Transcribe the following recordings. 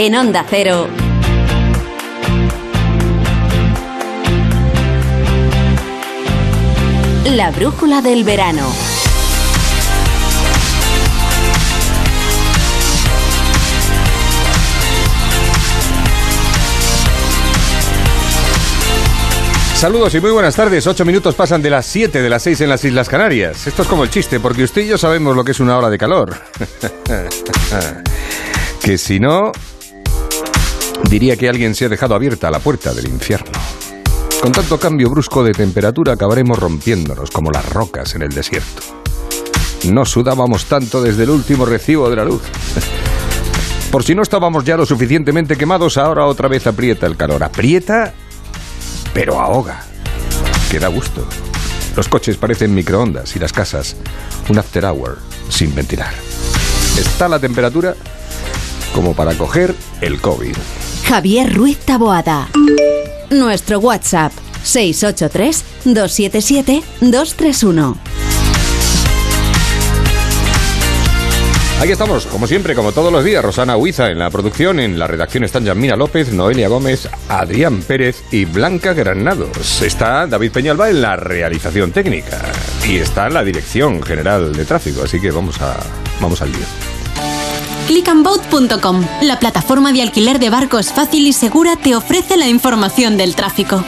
En Onda Cero. La brújula del verano. Saludos y muy buenas tardes. Ocho minutos pasan de las siete de las seis en las Islas Canarias. Esto es como el chiste, porque usted y yo sabemos lo que es una hora de calor. que si no, diría que alguien se ha dejado abierta la puerta del infierno. Con tanto cambio brusco de temperatura acabaremos rompiéndonos como las rocas en el desierto. No sudábamos tanto desde el último recibo de la luz. Por si no estábamos ya lo suficientemente quemados, ahora otra vez aprieta el calor. Aprieta pero ahoga. Que da gusto. Los coches parecen microondas y las casas un after hour sin ventilar. Está la temperatura como para coger el COVID. Javier Ruiz Taboada. Nuestro WhatsApp 683 277 231. Aquí estamos, como siempre, como todos los días, Rosana Huiza en la producción, en la redacción están Yamina López, Noelia Gómez, Adrián Pérez y Blanca Granados. Está David Peñalba en la realización técnica y está en la dirección general de tráfico, así que vamos a vamos al lío. Clickandboat.com, la plataforma de alquiler de barcos fácil y segura, te ofrece la información del tráfico.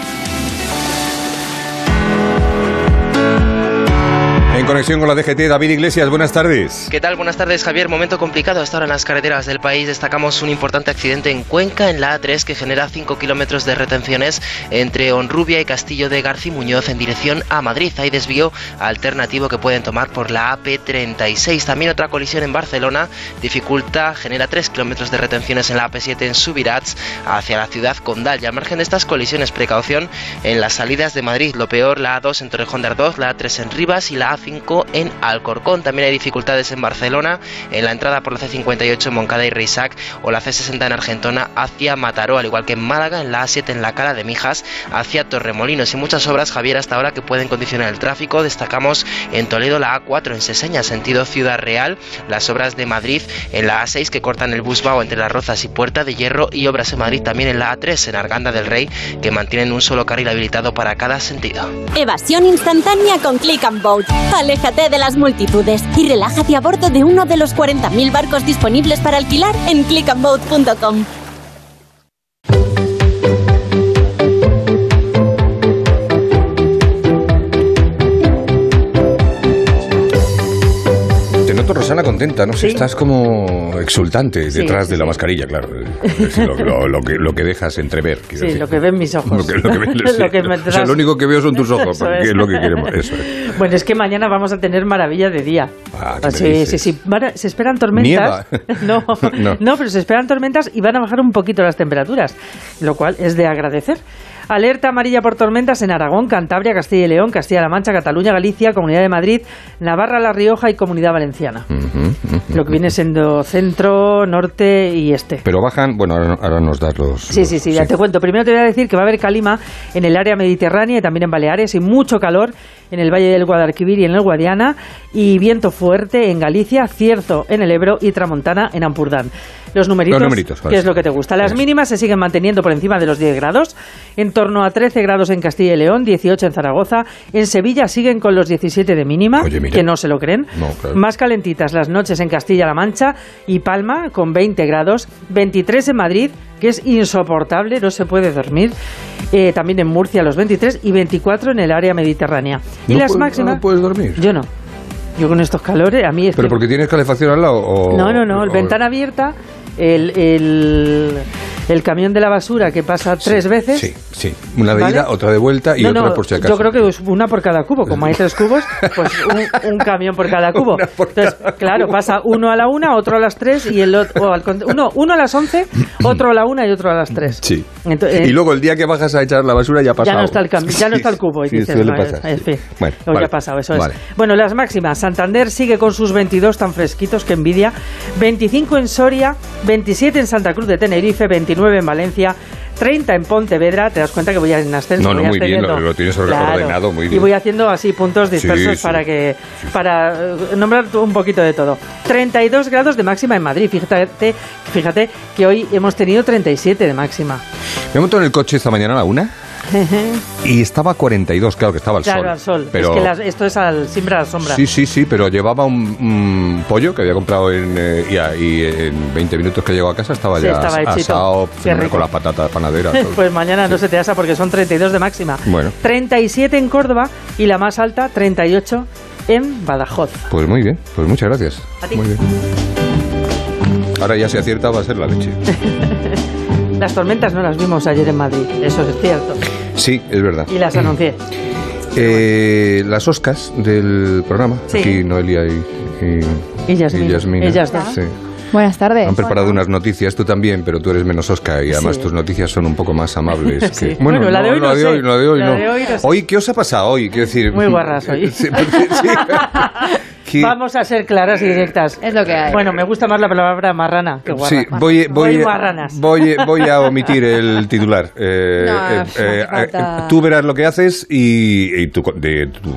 Conexión con la DGT, David Iglesias, buenas tardes. ¿Qué tal? Buenas tardes, Javier. Momento complicado hasta ahora en las carreteras del país. Destacamos un importante accidente en Cuenca, en la A3, que genera 5 kilómetros de retenciones entre Honrubia y Castillo de García Muñoz en dirección a Madrid. Hay desvío alternativo que pueden tomar por la AP36. También otra colisión en Barcelona dificulta, genera 3 kilómetros de retenciones en la AP7 en Subirats hacia la ciudad condal. Y al margen de estas colisiones, precaución en las salidas de Madrid. Lo peor, la A2 en Torrejón de Ardoz, la A3 en Rivas y la A5 en Alcorcón. También hay dificultades en Barcelona, en la entrada por la C58 en Moncada y Reisac o la C60 en Argentona hacia Mataró, al igual que en Málaga, en la A7 en la Cala de Mijas hacia Torremolinos. Y muchas obras, Javier, hasta ahora que pueden condicionar el tráfico. Destacamos en Toledo la A4 en Seseña, sentido Ciudad Real, las obras de Madrid en la A6 que cortan el Busbao entre Las Rozas y Puerta de Hierro y obras en Madrid también en la A3 en Arganda del Rey que mantienen un solo carril habilitado para cada sentido. Evasión instantánea con Click and Boat. Aléjate de las multitudes y relájate a bordo de uno de los 40.000 barcos disponibles para alquilar en clickandboat.com. Contenta, no sé, estás como exultante detrás de la mascarilla, claro. Decir, lo, lo- lo que, lo que dejas entrever. Sí, decir. lo que ven mis ojos. Lo que, me o sea, lo único que veo son tus ojos, porque es. lo que queremos. Eso es. Bueno, es que mañana vamos a tener maravilla de día. Ah, ¿qué me sí, dices? sí, sí. Se esperan tormentas. No, No. no, pero se esperan tormentas y van a bajar un poquito las temperaturas, lo cual es de agradecer. Alerta amarilla por tormentas en Aragón, Cantabria, Castilla y León, Castilla-La Mancha, Cataluña, Galicia, Comunidad de Madrid, Navarra, La Rioja y Comunidad Valenciana. Lo que viene siendo centro, norte y este. Pero bajan, bueno, ahora, ahora nos das los. Sí, los- sí, sí, ya te cuento. Primero te voy a decir que va a haber calima en el área mediterránea y también en Baleares y mucho calor en el Valle del Guadalquivir y en el Guadiana y viento fuerte en Galicia, cierzo en el Ebro y tramontana en Ampurdán. Los numeritos, Los numeritos, que es lo que te gusta. Las mínimas se siguen manteniendo por encima de los 10 grados, en torno a 13 grados en Castilla y León, 18 en Zaragoza, en Sevilla siguen con los 17 de mínima, Oye, que no se lo creen. No, claro. Más calentitas las noches en Castilla-La Mancha y Palma con 20 grados, 23 en Madrid, que es insoportable, no se puede dormir. Eh, también en Murcia los 23 y 24 en el área mediterránea. Y ¿No las puedes- máximas... no puedes dormir? Yo no. Yo con estos calores, a mí es ¿Pero que... porque tienes calefacción al lado? O, No, no, no, el o- ventana abierta, el, el, el camión de la basura que pasa tres veces... Sí, sí. Una de ¿Vale? ida, otra de vuelta y No, otra no, por si acaso. Yo creo que es una por cada cubo. Como hay tres cubos, pues un, un camión por cada cubo. Por Entonces, cada claro, cubo. pasa uno a la una, otro a las tres y el otro. al uno, uno a las once, otro a la una y otro a las tres. Sí. Entonces, y luego el día que bajas a echar la basura ya ha pasado. ya no está el, ya no está el cubo. Y dices, no, en fin, Bueno, vale. ya ha pasado, eso Vale. es. Bueno, las máximas. Santander sigue con sus 22 tan fresquitos que envidia. 25 en Soria, 27 en Santa Cruz de Tenerife, 29 en Valencia, 30 en Pontevedra, te das cuenta que voy en ascenso. No, no, muy bien, lo- lo tienes ordenado muy Y bien. voy haciendo así puntos dispersos sí. para que para eh, nombrar un poquito de todo. 32 grados de máxima en Madrid. Fíjate, fíjate que hoy hemos tenido 37 de máxima. Me monto en el coche esta mañana a la una y estaba a 42, claro que estaba al claro, sol. al sol. Pero, Es que las- esto es al siempre a la sombra. Sí, sí, sí, pero llevaba un, un pollo que había comprado en, eh, y, a- y en 20 minutos que llegó a casa estaba Sí, ya estaba asado rico. con las patatas panaderas. Pues mañana no se te asa porque son 32 de máxima. Bueno. 37 en Córdoba y la más alta, 38 en Badajoz. Pues muy bien, pues muchas gracias. A ti. Muy bien. Ahora ya se acierta, va a ser la leche. Las tormentas no las vimos ayer en Madrid, eso es cierto. Sí, es verdad. Y las anuncié. Eh, las Oscars del programa, Sí. aquí Noelia y, y, Y Yasmina. Yasmina. Ellas dos. Sí. Buenas tardes. Han preparado unas noticias, tú también, pero tú eres menos Oscar y además Sí. tus noticias son un poco más amables. Que... Sí. Bueno, la de hoy no sé. la de hoy La no. de hoy no sé. Hoy, ¿qué os ha pasado hoy? Quiero decir, Muy guarras hoy. Sí, porque- sí. Que- Vamos a ser claras y directas. Es lo que hay. Bueno, me gusta más la palabra marrana que guarra. Sí, voy, voy, voy, voy a omitir el titular. Eh, No, eh, eh, eh, tú verás lo que haces y, y tu, co- de tu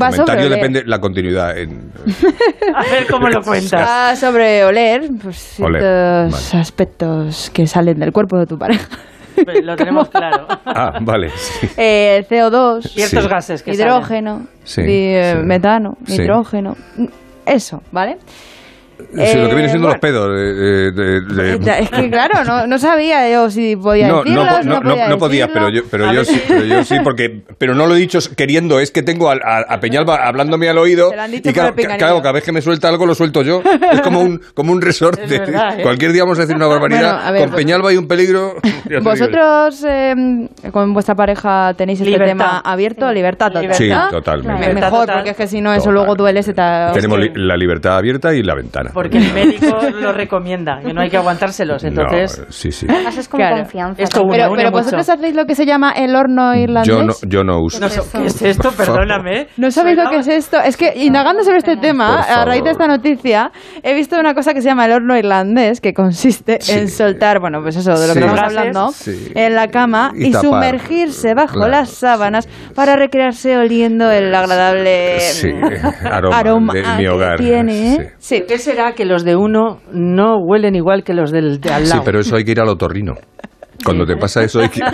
Va comentario depende la continuidad. En, A ver cómo lo cuentas. Ah, sobre oler, pues Oler, ciertos vale. aspectos que salen del cuerpo de tu pareja. Lo tenemos claro. ah, vale. Sí. Eh, CO2, Ciertos Sí. gases que hidrógeno, Sí, eh, metano, nitrógeno. Eso, ¿vale? Sí, lo que viene Eh, siendo bueno. los pedos. de- de- de- de- Ya, Es que claro, no, no sabía yo si podía no, no, decirlo, po- si no, no, no, podía no podía, pero yo, pero yo sí, pero yo sí, porque, pero no lo he dicho queriendo, es que tengo a, a- a Peñalba hablándome al oído y claro, cada vez que me suelta algo lo suelto yo. Es como un, como un resorte. Verdad, ¿eh? Cualquier día vamos a decir una barbaridad. Bueno, a ver, Con Peñalba hay un peligro. Vosotros eh, con vuestra pareja tenéis este Libertad. tema abierto, libertad total. Sí, totalmente. Mejor, total. porque es que si no, eso Total. luego duele, se te... Tenemos la libertad abierta y la ventana. Porque el médico lo recomienda, que no hay que aguantárselos. Entonces, No, sí, sí. Haces como Claro. confianza. Esto une, Pero, une pero vosotros hacéis lo que se llama el horno irlandés. Yo no, yo no uso. no ¿qué es esto? Perdóname. ¿No sabéis lo que es esto? Es que indagando sobre este tema, a raíz de esta noticia, he visto una cosa que se llama el horno irlandés, que consiste Sí. en soltar, bueno, pues eso, de lo Sí. que estamos hablando, Sí. en la cama Y y, tapar. sumergirse bajo Claro, las sábanas para recrearse oliendo el agradable Sí, mm, aroma de mi que hogar, tiene. ¿eh? Sí. ¿Qué será que los de uno no huelen igual que los del de al Sí, lado? pero eso hay que ir al otorrino. Cuando te pasa eso hay que...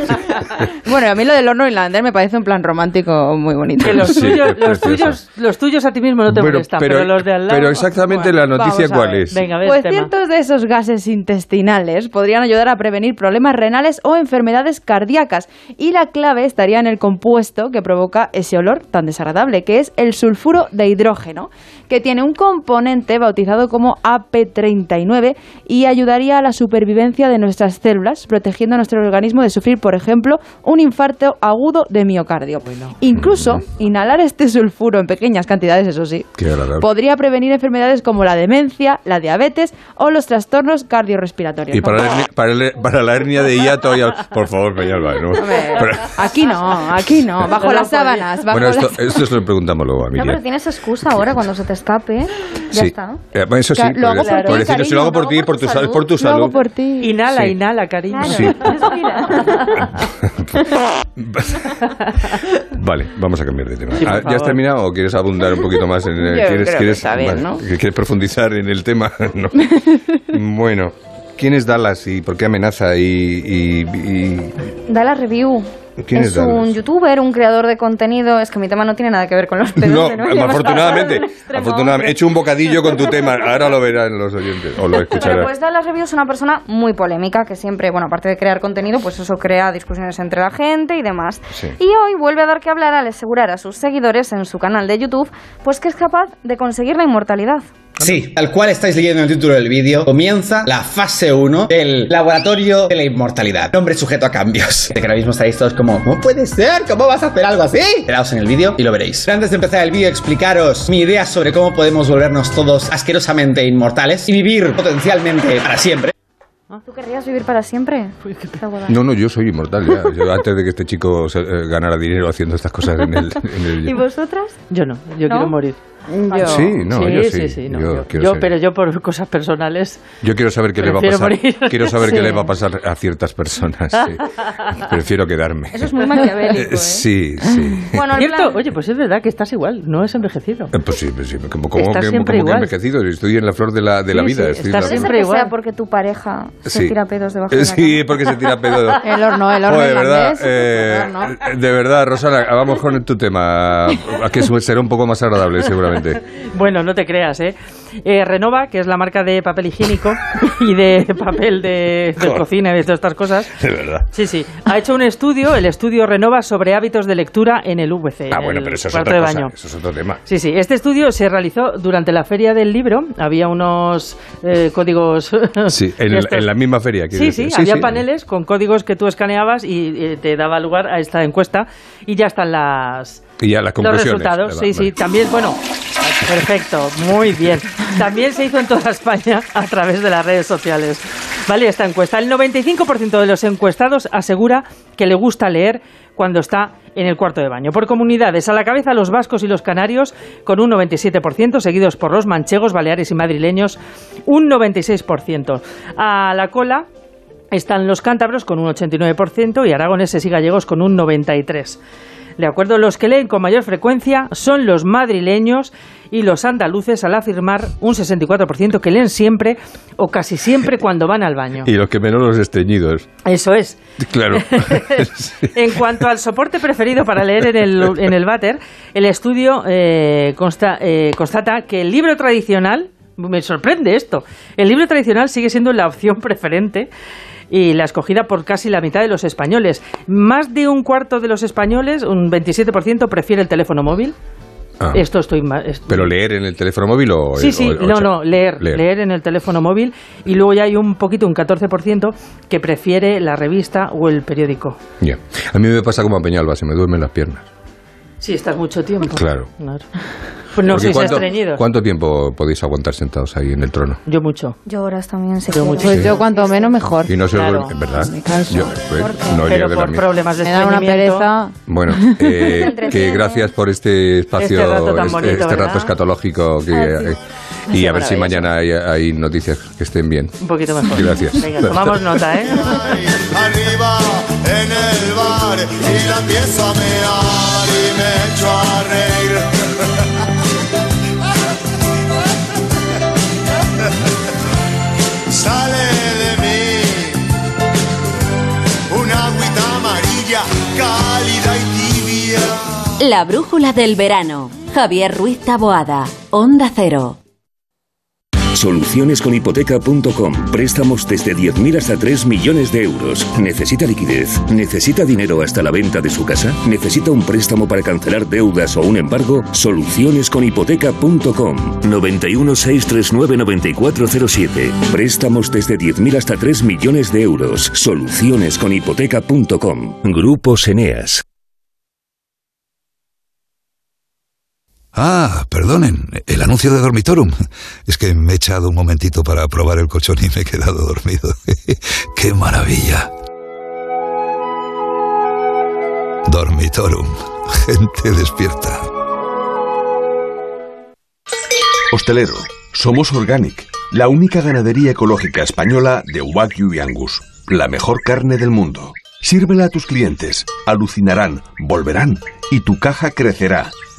Bueno, a mí lo del horno irlandés me parece un plan romántico muy bonito. Que los, Sí, tuyos, es los, precioso. tuyos, los tuyos a ti mismo no te Bueno, molestan, pero, los de al lado... pero exactamente Bueno, la noticia cuál ver. es. Venga, a ver Pues tema. ciertos de esos gases intestinales podrían ayudar a prevenir problemas renales o enfermedades cardíacas y la clave estaría en el compuesto que provoca ese olor tan desagradable, que es el sulfuro de hidrógeno, que tiene un componente bautizado como AP39 y ayudaría a la supervivencia de nuestras células, protegiendo nuestro organismo de sufrir, por ejemplo, un infarto agudo de miocardio. Incluso inhalar este sulfuro en pequeñas cantidades, eso sí, podría prevenir enfermedades como la demencia, la diabetes o los trastornos cardiorrespiratorios. Y para la, hernia, para, el- para la hernia de hiato, y al- por favor, Peñalba. ¿no? Pero- aquí no, aquí no, bajo No las sábanas, bajo bueno, esto, las- esto se lo preguntamos luego a No, pero Miriam. tienes excusa ahora cuando se te escape. Ya sí. está. Eh, eso sí, lo hago por ti, lo hago por ti, por tu, tu sal- salud. por tu Lo hago salud. por ti. Inhala, Sí. inhala, cariño. Sí. Respira. Vale, vamos a cambiar de tema. Sí, Ah, ¿Ya has terminado o quieres abundar un poquito más en el, Yo ¿quieres, creo que quieres, está bien, ¿no? ¿Quieres profundizar en el tema? No. bueno, ¿quién es Dallas y por qué amenaza? Y, y- y- Da la review. ¿Quién es es un youtuber, un creador de contenido. Es que mi tema no tiene nada que ver con los pedos. No, afortunadamente, afortunadamente. He hecho un bocadillo con tu tema. Ahora lo verán los oyentes o lo escucharán. pues Dallas Review es una persona muy polémica que siempre, bueno, aparte de crear contenido, pues eso crea discusiones entre la gente y demás. Sí. Y hoy vuelve a dar que hablar al asegurar a sus seguidores en su canal de YouTube, pues que es capaz de conseguir la inmortalidad. Sí, tal cual estáis leyendo en el título del vídeo, comienza la fase 1 del laboratorio de la inmortalidad. Nombre sujeto a cambios. De que ahora mismo estáis todos como, ¿cómo puede ser? ¿Cómo vas a hacer algo así? Esperaos en el vídeo y lo veréis. Pero antes de empezar el vídeo, explicaros mi idea sobre cómo podemos volvernos todos asquerosamente inmortales y vivir potencialmente para siempre. ¿Tú querrías vivir para siempre? No, no, yo soy inmortal ya. Yo, antes de que este chico se- eh, ganara dinero haciendo estas cosas en el... en el- ¿Y vosotras? Yo no, yo ¿No? quiero morir. Yo- Sí, no, sí, yo sí. sí, sí, no, yo, yo- pero yo por cosas personales. yo quiero saber qué le va a pasar. morir. Quiero saber qué le va a pasar a ciertas personas. sí. Prefiero quedarme. Eso es muy maquiavélico, Eh, ¿eh? Sí, sí. Bueno, en Cierto, plan- oye, pues es verdad que estás igual, no has envejecido. Eh, Pues sí, pues sí. ¿Cómo, cómo Estás que, siempre cómo que igual. envejecido? Estoy en la flor de la, de la vida. sí, estoy estás la- ¿Puede ser siempre que sea igual. porque tu pareja se tira pedos debajo de la Sí, cama? porque se tira pedo. El horno, el horno de verdad, eh, El horno. de verdad, Rosana, vamos con tu tema, que será un poco más agradable seguramente. Bueno, no te creas, ¿eh? Eh, Renova, que es la marca de papel higiénico y de papel de, cocina y de todas estas cosas. De verdad. Sí, sí. Ha hecho un estudio, el estudio Renova, sobre hábitos de lectura en el VC. Ah, en bueno, pero eso es otra cosa, eso es otro tema. Sí, sí. Este estudio se realizó durante la feria del libro. Había unos eh, códigos. Sí, en, el- la misma feria. Sí, sí, había paneles con códigos que tú escaneabas y eh, te daba lugar a esta encuesta y ya están las Y ya las los conclusiones. resultados. Vale, Sí, sí, también, bueno, perfecto, muy bien. También se hizo en toda España a través de las redes sociales. Vale, esta encuesta. El 95% de los encuestados asegura que le gusta leer cuando está en el cuarto de baño. Por comunidades, a la cabeza los vascos y los canarios con un 97%, seguidos por los manchegos, baleares y madrileños un 96%. A la cola están los cántabros con un 89% y aragoneses y gallegos con un 93%. De acuerdo, los que leen con mayor frecuencia son los madrileños y los andaluces al afirmar un 64% que leen siempre o casi siempre cuando van al baño. Y los que menos los esteñidos. Eso es. Claro. En cuanto al soporte preferido para leer en el, en el váter, el estudio eh, consta- eh, constata que el libro tradicional, me sorprende esto, el libro tradicional sigue siendo la opción preferente y la escogida por casi la mitad de los españoles. Más de un cuarto de los españoles, un 27%, prefiere el teléfono móvil. Ah. Esto estoy ¿Pero leer en el teléfono móvil o...? Sí, sí, o- o- no, no, leer, leer. leer, en el teléfono móvil y luego ya hay un poquito, un 14% que prefiere la revista o el periódico. Ya. A mí me pasa como a Peñalba, se me duermen las piernas. Sí, estás mucho tiempo. Claro. Claro. Pues no sois ¿cuánto, estreñidos. ¿Cuánto tiempo podéis aguantar sentados ahí en el trono? Yo mucho. Yo horas también se Yo mucho. Pues yo cuanto menos mejor. Y no se Claro. ¿verdad? Me canso. Yo, pues, no Pero de la por problemas de Me da una pereza. Bueno, eh, que gracias por este espacio, Este rato tan este, bonito, este ¿verdad? rato escatológico. Que, Ah, sí. eh, y a ver si mañana hay, hay noticias que estén bien. Un poquito mejor. Gracias. Venga, tomamos nota, ¿eh? Arriba en el bar y la empiezo a mear y me echo a reír. La brújula del verano. Javier Ruiz Taboada. Onda Cero. Solucionesconhipoteca.com. Préstamos desde 10.000 hasta 3 millones de euros. ¿Necesita liquidez? ¿Necesita dinero hasta la venta de su casa? ¿Necesita un préstamo para cancelar deudas o un embargo? Solucionesconhipoteca.com. 91 639 9407. Préstamos desde 10.000 hasta 3 millones de euros. Solucionesconhipoteca.com. Grupo Eneas. Ah, perdonen, el anuncio de Dormitorum. Es que me he echado un momentito para probar el colchón y me he quedado dormido. ¡Qué maravilla! Dormitorum. Gente despierta. Hostelero, somos Organic, la única ganadería ecológica española de Wagyu y Angus, la mejor carne del mundo. Sírvela a tus clientes, alucinarán, volverán y tu caja crecerá.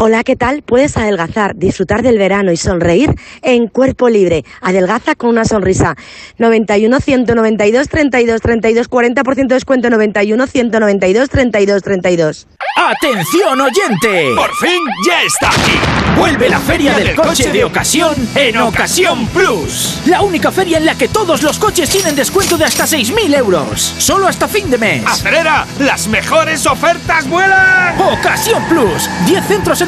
Hola, ¿qué tal? Puedes adelgazar, disfrutar del verano y sonreír en cuerpo libre. Adelgaza con una sonrisa. 91 192 32 32 40% de descuento 91 192 32 32. ¡Atención oyente! ¡Por fin ya está aquí! Vuelve la feria del coche de ocasión en Ocasión Plus. La única feria en la que todos los coches tienen descuento de hasta 6.000 euros. Solo hasta fin de mes. ¡Acelera! ¡Las mejores ofertas vuelan! Ocasión Plus. 10 centros en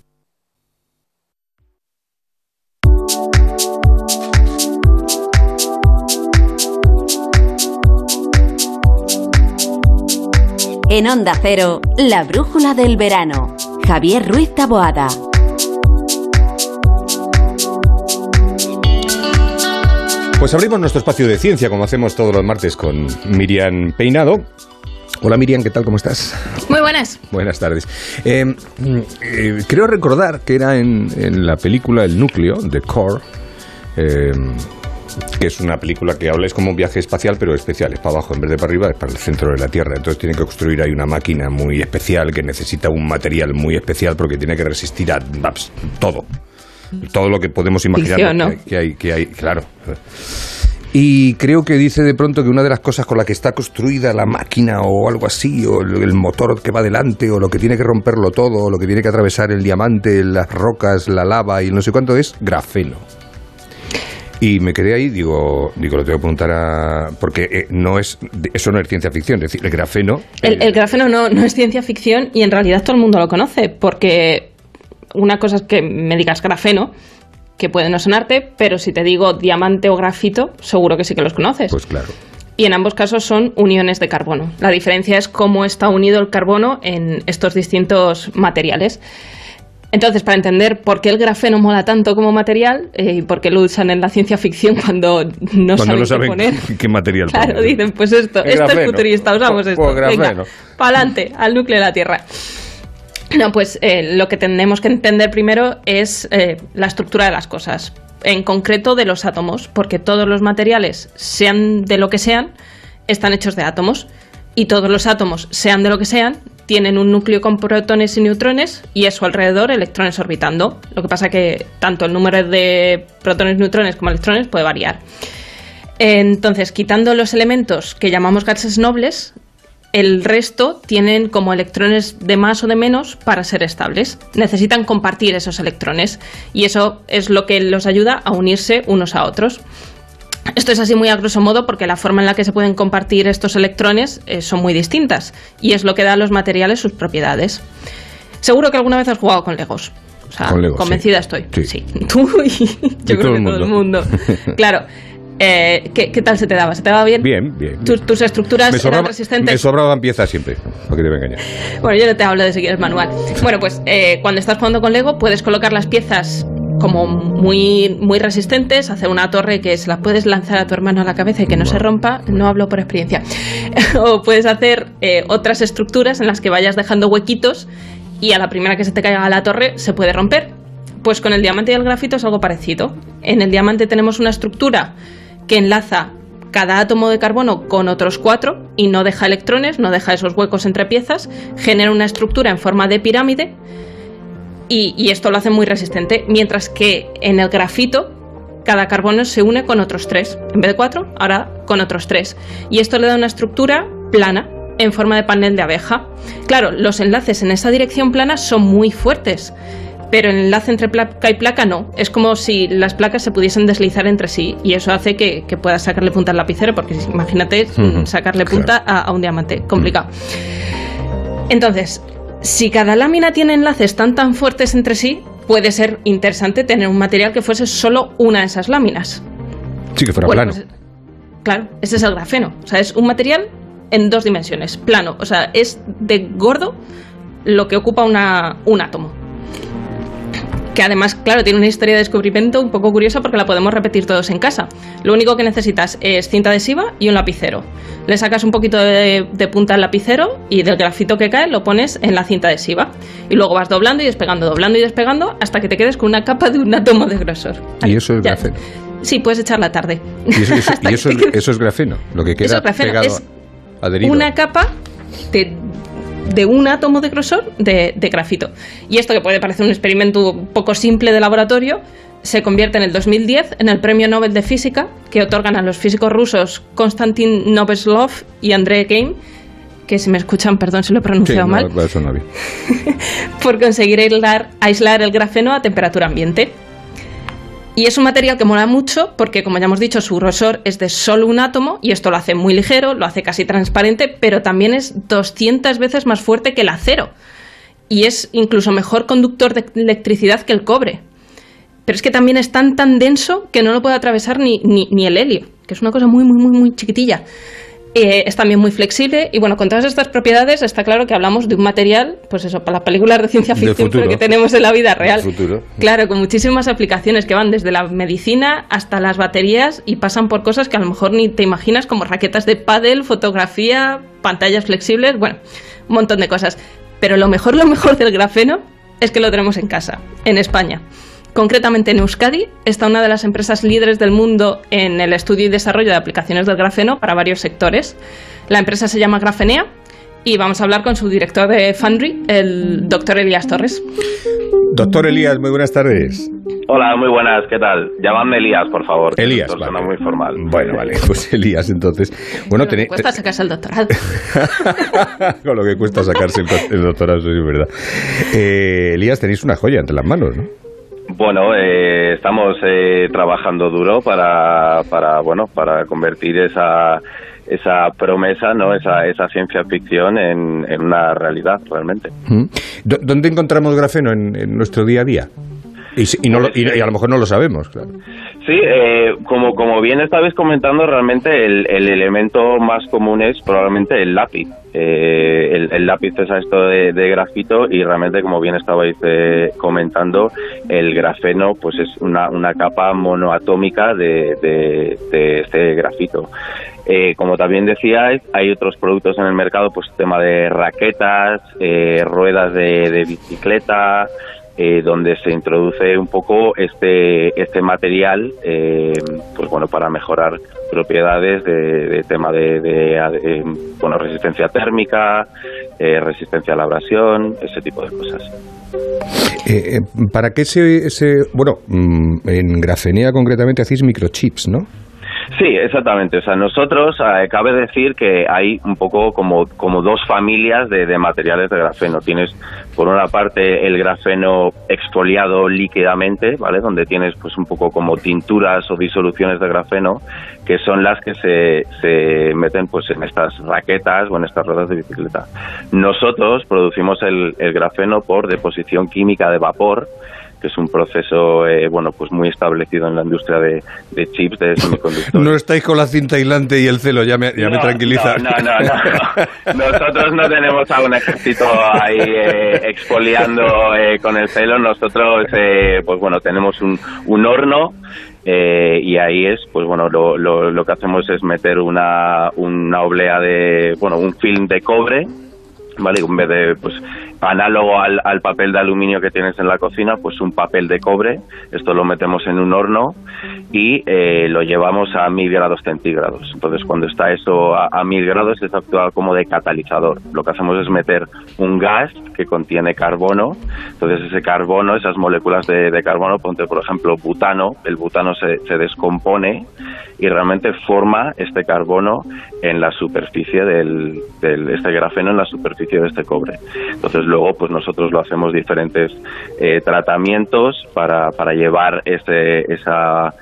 En Onda Cero, la brújula del verano. Javier Ruiz Taboada. Pues abrimos nuestro espacio de ciencia, como hacemos todos los martes con Miriam Peinado. Hola Miriam, ¿qué tal? ¿Cómo estás? Muy buenas. Buenas tardes. Eh, eh, creo recordar que era en, en la película El Núcleo, de Core, eh, que es una película que habla, es como un viaje espacial, pero especial, es para abajo, en vez de para arriba, es para el centro de la Tierra. Entonces tiene que construir ahí una máquina muy especial que necesita un material muy especial porque tiene que resistir a todo. Todo lo que podemos imaginar Ficción, ¿no? que, hay, que hay, claro. Y creo que dice de pronto que una de las cosas con la que está construida la máquina o algo así, o el, el motor que va delante, o lo que tiene que romperlo todo, o lo que tiene que atravesar el diamante, las rocas, la lava y no sé cuánto es, grafeno. Y me quedé ahí, digo, digo, lo tengo que preguntar a... Porque eh, no es, eso no es ciencia ficción, es decir, el grafeno... El, el grafeno no, no es ciencia ficción y en realidad todo el mundo lo conoce, porque una cosa es que me digas grafeno, que puede no sonarte, pero si te digo diamante o grafito, seguro que sí que los conoces. Pues claro. Y en ambos casos son uniones de carbono. La diferencia es cómo está unido el carbono en estos distintos materiales. Entonces, para entender por qué el grafeno mola tanto como material eh, y por qué lo usan en la ciencia ficción cuando no Cuando saben no qué poner. qué material Claro, poner. dicen, pues esto, El esto es grafeno. futurista, usamos Pues- esto. pues Venga, grafeno. pa'lante, al núcleo de la Tierra. No, pues eh, lo que tenemos que entender primero es eh, la estructura de las cosas, en concreto de los átomos, porque todos los materiales, sean de lo que sean, están hechos de átomos. Y todos los átomos, sean de lo que sean, tienen un núcleo con protones y neutrones y a su alrededor electrones orbitando. Lo que pasa que tanto el número de protones, neutrones como electrones puede variar. Entonces, quitando los elementos que llamamos gases nobles, el resto tienen como electrones de más o de menos para ser estables. Necesitan compartir esos electrones y eso es lo que los ayuda a unirse unos a otros. Esto es así muy a grosso modo porque la forma en la que se pueden compartir estos electrones eh, son muy distintas y es lo que da a los materiales sus propiedades. Seguro que alguna vez has jugado con Legos. O sea, Con Legos, convencida sí. estoy. Sí. Tú y yo creo todo que el todo el mundo. Claro. Eh, ¿qué, qué tal se te daba? ¿Se te daba bien? Bien, bien. ¿Tus, tus estructuras me, eran resistentes? me sobraban piezas siempre, no que te engañar. Bueno, yo no te hablo de seguir el manual. Bueno, pues eh, cuando estás jugando con Lego puedes colocar las piezas como muy, muy resistentes, hacer una torre que se la puedes lanzar a tu hermano a la cabeza y que no se rompa, no hablo por experiencia. o puedes hacer eh, otras estructuras en las que vayas dejando huequitos y a la primera que se te caiga la torre se puede romper. Pues con el diamante y el grafito es algo parecido. En el diamante tenemos una estructura que enlaza cada átomo de carbono con otros cuatro y no deja electrones, no deja esos huecos entre piezas, genera una estructura en forma de pirámide y, y esto lo hace muy resistente, mientras que en el grafito cada carbono se une con otros tres. En vez de cuatro, ahora con otros tres. Y esto le da una estructura plana en forma de panel de abeja. Claro, los enlaces en esa dirección plana son muy fuertes, pero el enlace entre placa y placa no. Es como si las placas se pudiesen deslizar entre sí y eso hace que, que puedas sacarle punta al lapicero, porque imagínate sacarle punta a, a un diamante. Complicado. Entonces, si cada lámina tiene enlaces tan tan fuertes entre sí, puede ser interesante tener un material que fuese solo una de esas láminas. Sí, que fuera Bueno, plano. pues, claro, ese es el grafeno. O sea, es un material en dos dimensiones, plano. O sea, es de gordo lo que ocupa una, un átomo. Que además, claro, tiene una historia de descubrimiento un poco curiosa porque la podemos repetir todos en casa. Lo único que necesitas es cinta adhesiva y un lapicero. Le sacas un poquito de, de punta al lapicero y del grafito que cae lo pones en la cinta adhesiva. Y luego vas doblando y despegando, doblando y despegando hasta que te quedes con una capa de un átomo de grosor. y eso es grafeno. Sí, puedes echar la tarde. Y eso, eso- y eso es, eso es grafeno. Lo que Eso queda es grafeno, pegado, es adherido. una capa de, de un átomo de grosor de, de grafito. Y esto que puede parecer un experimento poco simple de laboratorio, se convierte en el 2010 en el Premio Nobel de Física que otorgan a los físicos rusos Konstantin Noveslov y Andrei Geim, que si me escuchan, perdón si lo he Sí, pronunciado no, mal, eso no bien. por conseguir aislar, aislar el grafeno a temperatura ambiente. Y es un material que mola mucho porque, como ya hemos dicho, su grosor es de solo un átomo y esto lo hace muy ligero, lo hace casi transparente, pero también es 200 veces más fuerte que el acero. Y es incluso mejor conductor de electricidad que el cobre. Pero es que también es tan tan denso que no lo puede atravesar ni, ni, ni el helio, que es una cosa muy, muy, muy, muy chiquitilla. Eh, es también muy flexible y bueno, con todas estas propiedades está claro que hablamos de un material, pues eso, para las películas de ciencia ficción pero futuro. que tenemos en la vida real. Claro, con muchísimas aplicaciones que van desde la medicina hasta las baterías y pasan por cosas que a lo mejor ni te imaginas como raquetas de pádel, fotografía, pantallas flexibles, bueno, un montón de cosas. Pero lo mejor, lo mejor del grafeno es que lo tenemos en casa, en España. Concretamente en Euskadi está una de las empresas líderes del mundo en el estudio y desarrollo de aplicaciones del grafeno para varios sectores. La empresa se llama Grafenea y vamos a hablar con su director de Foundry, el doctor Elías Torres. Doctor Elías, muy buenas tardes. Hola, muy buenas, ¿qué tal? Llamadme Elías, por favor. que Elías, es una persona muy formal. Bueno, vale, pues Elías, entonces. Bueno, tenéis. Cuesta sacarse el doctorado. Con lo que cuesta sacarse el, doctorado, eso sí es verdad. Eh, Elías, tenéis una joya entre las manos, ¿no? Bueno, eh, estamos eh, trabajando duro para, para, bueno, para convertir esa, esa promesa, ¿no? Esa, esa ciencia ficción en, en una realidad, realmente. ¿Dó- ¿Dónde encontramos grafeno en, en nuestro día a día? Y, no lo- y- a lo mejor no lo sabemos, claro. Sí, eh, como, como bien estabais comentando, realmente el, el elemento más común es probablemente el lápiz. Eh, el, lápiz es a esto de, grafito y realmente, como bien estabais eh, comentando, el grafeno pues es una, una capa monoatómica de, de- de este grafito. Eh, como también decíais, hay otros productos en el mercado, pues tema de raquetas, eh, ruedas de, de bicicleta, eh, donde se introduce un poco este este material eh, pues bueno para mejorar propiedades de, de tema de, de, eh, bueno resistencia térmica eh, resistencia a la abrasión ese tipo de cosas Eh, ¿Para qué se, se- Bueno, mm, en grafenea concretamente hacéis microchips, ¿no? Sí, exactamente. O sea, nosotros, eh, cabe decir que hay un poco como, como dos familias de, de materiales de grafeno. Tienes, por una parte, el grafeno exfoliado líquidamente, ¿vale? Donde tienes, pues, un poco como tinturas o disoluciones de grafeno, que son las que se, se meten, pues, en estas raquetas o en estas ruedas de bicicleta. Nosotros producimos el, el grafeno por deposición química de vapor, que es un proceso, eh, bueno, pues muy establecido en la industria de, de chips, de semiconductores. No estáis con la cinta aislante y el celo, ya me, ya me No, tranquiliza. No, no, no, no. Nosotros no tenemos a un ejército ahí eh, expoliando eh, con el celo. Nosotros, eh, pues bueno, tenemos un, un horno eh, y ahí es, pues bueno, lo, lo, lo que hacemos es meter una, una oblea de, bueno, un film de cobre, ¿vale? En vez de, pues, análogo al, al papel de aluminio que tienes en la cocina, pues un papel de cobre. Esto lo metemos en un horno y eh, lo llevamos a mil grados centígrados. Entonces, cuando está eso a, a mil grados, es actúa como de catalizador. Lo que hacemos es meter un gas que contiene carbono. Entonces, ese carbono, esas moléculas de, de carbono, ponte por ejemplo butano, el butano se, se descompone y realmente forma este carbono en la superficie del, este grafeno en la superficie de este cobre. Entonces luego pues nosotros lo hacemos diferentes eh, tratamientos para, para llevar ese, esa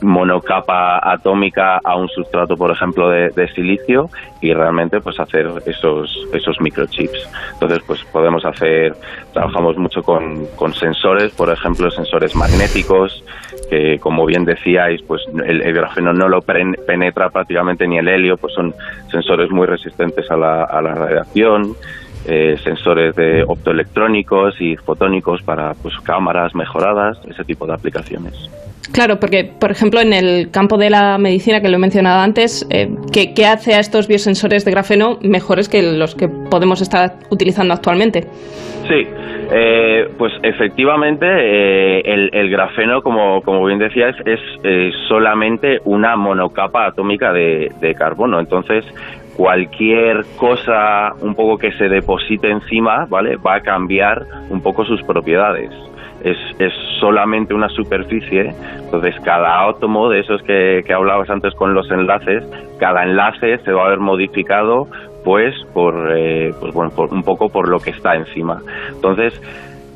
monocapa atómica a un sustrato, por ejemplo, de, de silicio y realmente pues hacer esos esos microchips. Entonces pues podemos hacer, trabajamos mucho con, con sensores, por ejemplo, sensores magnéticos, que como bien decíais, pues el, el grafeno no lo pen- penetra prácticamente ni el helio, pues son sensores muy resistentes a la, a la radiación. Eh, sensores de optoelectrónicos y fotónicos para pues cámaras mejoradas, ese tipo de aplicaciones. Claro, porque, por ejemplo, en el campo de la medicina, que lo he mencionado antes, eh, ¿qué, qué hace a estos biosensores de grafeno mejores que los que podemos estar utilizando actualmente? Sí, eh, pues efectivamente eh, el, el grafeno, como, como bien decías, es eh, solamente una monocapa atómica de, de carbono. Entonces, cualquier cosa un poco que se deposite encima, ¿vale? Va a cambiar un poco sus propiedades. Es, es solamente una superficie, entonces cada átomo de esos que, que hablabas antes con los enlaces, cada enlace se va a ver modificado pues por, eh, pues bueno, por un poco por lo que está encima. Entonces,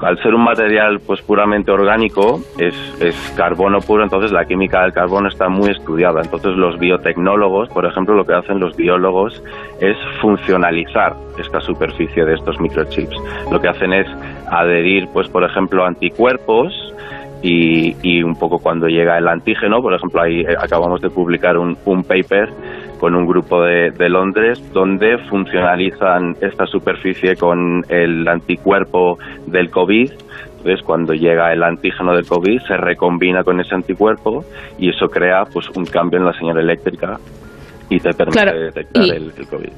al ser un material pues puramente orgánico, es, es carbono puro, entonces la química del carbono está muy estudiada. Entonces los biotecnólogos, por ejemplo, lo que hacen los biólogos es funcionalizar esta superficie de estos microchips. Lo que hacen es adherir, pues por ejemplo, anticuerpos y, y un poco cuando llega el antígeno, por ejemplo, ahí eh, acabamos de publicar un, un paper con un grupo de, de Londres donde funcionalizan esta superficie con el anticuerpo del COVID. Entonces, cuando llega el antígeno del COVID, se recombina con ese anticuerpo y eso crea pues un cambio en la señal eléctrica y te permite Claro, detectar y- el, el COVID.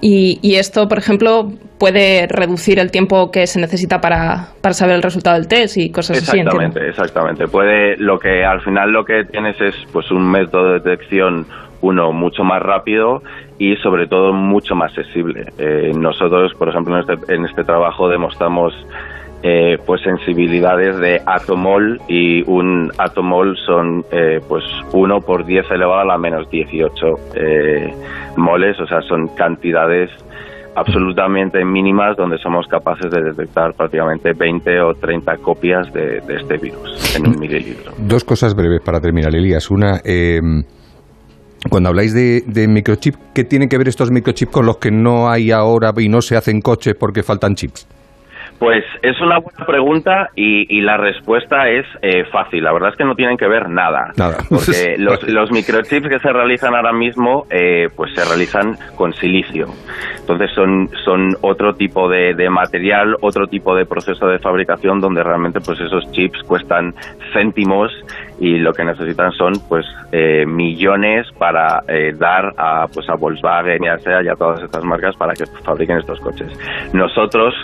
Y, y esto, por ejemplo, puede reducir el tiempo que se necesita para, para saber el resultado del test y cosas así. Exactamente, exactamente. Puede, lo que al final lo que tienes es pues un método de detección uno mucho más rápido y sobre todo mucho más accesible. Eh, nosotros, por ejemplo, en este, en este trabajo demostramos eh, pues sensibilidades de atomol y un atomol son eh, pues 1 por 10 elevado a la menos 18 eh, moles, o sea, son cantidades absolutamente mínimas donde somos capaces de detectar prácticamente 20 o 30 copias de, de este virus en un mililitro. Dos cosas breves para terminar, Elías. Una, eh, cuando habláis de, de microchip, ¿qué tienen que ver estos microchips con los que no hay ahora y no se hacen coches porque faltan chips? Pues es una buena pregunta y, y la respuesta es eh, fácil. La verdad es que no tienen que ver nada. Nada. Porque los, los microchips que se realizan ahora mismo, eh, pues se realizan con silicio. Entonces son, son otro tipo de, de material, otro tipo de proceso de fabricación donde realmente pues esos chips cuestan céntimos y lo que necesitan son pues eh, millones para eh, dar a pues a Volkswagen y a SEA y a todas estas marcas para que fabriquen estos coches. Nosotros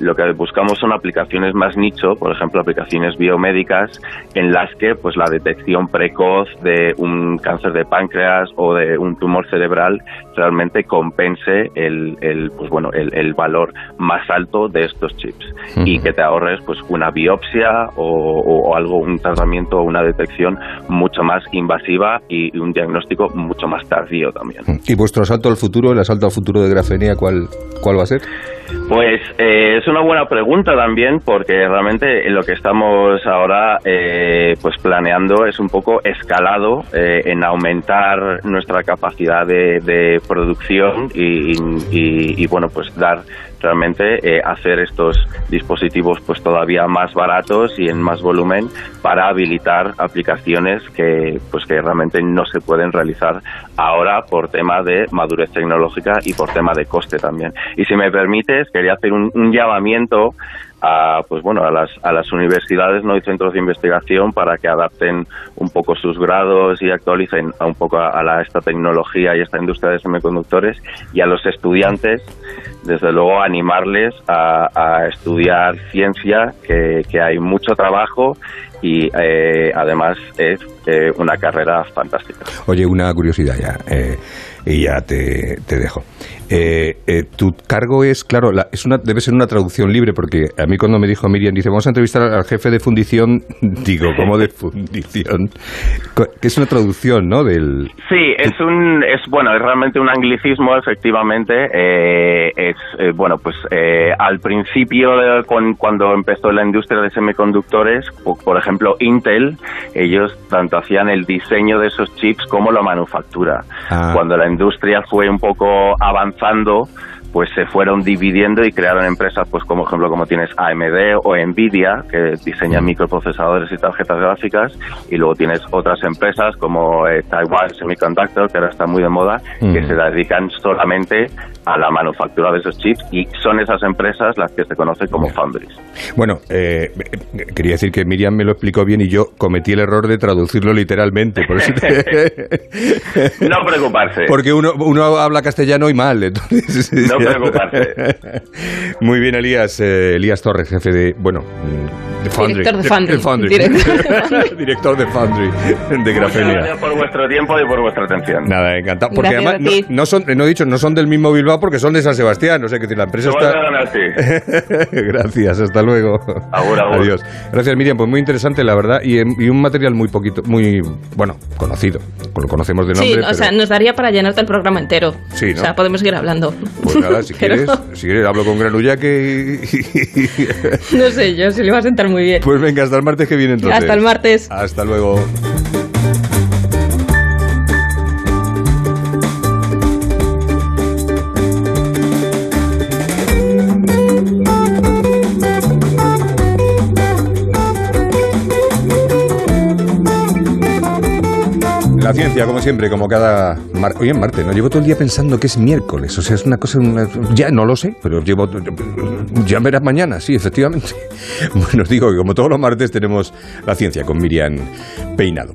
lo que buscamos son aplicaciones más nicho, por ejemplo, aplicaciones biomédicas en las que pues la detección precoz de un cáncer de páncreas o de un tumor cerebral realmente compense el, el, pues bueno el, el valor más alto de estos chips y que te ahorres pues una biopsia o, o algo un tratamiento o una detección mucho más invasiva y un diagnóstico mucho más tardío también. ¿Y vuestro asalto al futuro, el asalto al futuro de grafenia, cuál, cuál va a ser? Pues eh, es una buena pregunta también porque realmente lo que estamos ahora eh, pues planeando es un poco escalado eh, en aumentar nuestra capacidad de, de producción y, y- y, bueno pues dar realmente eh, hacer estos dispositivos pues todavía más baratos y en más volumen para habilitar aplicaciones que pues que realmente no se pueden realizar ahora por tema de madurez tecnológica y por tema de coste también. Y si me permites, quería hacer un, un llamamiento a pues bueno a las a las universidades no y centros de investigación para que adapten un poco sus grados y actualicen un poco a, a la, esta tecnología y esta industria de semiconductores y a los estudiantes desde luego animarles a, estudiar ciencia que, que hay mucho trabajo y eh, además es eh, una carrera fantástica Oye, una curiosidad ya. Eh, y ya te, te dejo. Eh, eh, tu cargo es, claro, la- es una, debe ser una traducción libre, porque a mí cuando me dijo Miriam, dice, vamos a entrevistar al jefe de fundición, digo, ¿cómo de fundición? Que es una traducción, ¿no? Del, Sí, es un, es bueno, es realmente un anglicismo, efectivamente. eh, es bueno, pues al principio, de- con- cuando empezó la industria de semiconductores, po- por ejemplo, Intel, ellos tanto hacían el diseño de esos chips como la manufactura. Ah. Cuando la industria fue un poco avanzando, pues se fueron dividiendo y crearon empresas, pues como ejemplo como tienes AMD o Nvidia, que diseñan microprocesadores y tarjetas gráficas, y luego tienes otras empresas como eh, Taiwan Semiconductor, que ahora está muy de moda, que se dedican solamente a la manufactura de esos chips, y son esas empresas las que se conocen como foundries. Bueno, eh, quería decir que Miriam me lo explicó bien y yo cometí el error de traducirlo literalmente. Por eso te- No preocuparse. Porque uno, uno habla castellano y mal. Entonces, No preocuparse. Muy bien, Elías. eh, Elías Torres, jefe de. Bueno, de Foundry. Director de Foundry. Director de Foundry. Director de Foundry de Muchas Grafenia. gracias por vuestro tiempo y por vuestra atención. Nada, encantado. Porque Gracias además no son, no he dicho, no son del mismo Bilbao porque son de San Sebastián. O sea que la empresa está. Gracias, hasta luego. Agur, agur. Adiós. Gracias, Miriam. Pues muy interesante, la verdad, y, y un material muy poquito, muy, bueno, conocido. Lo conocemos de nombre. Sí, o pero- sea, nos daría para llenarte el programa entero. Sí, ¿no? O sea, podemos seguir hablando. Pues nada, si Pero- quieres, si quieres, hablo con Granullaque y... No sé yo, si le va a sentar muy bien. Pues venga, hasta el martes que viene entonces. Hasta el martes. Hasta luego. La ciencia, como siempre, como cada... Mar... Hoy es martes, ¿no? Llevo todo el día pensando que es miércoles. O sea, es una cosa... Ya no lo sé, pero llevo... Ya verás mañana, sí, efectivamente. Bueno, os digo que como todos los martes tenemos la ciencia con Miriam Peinado.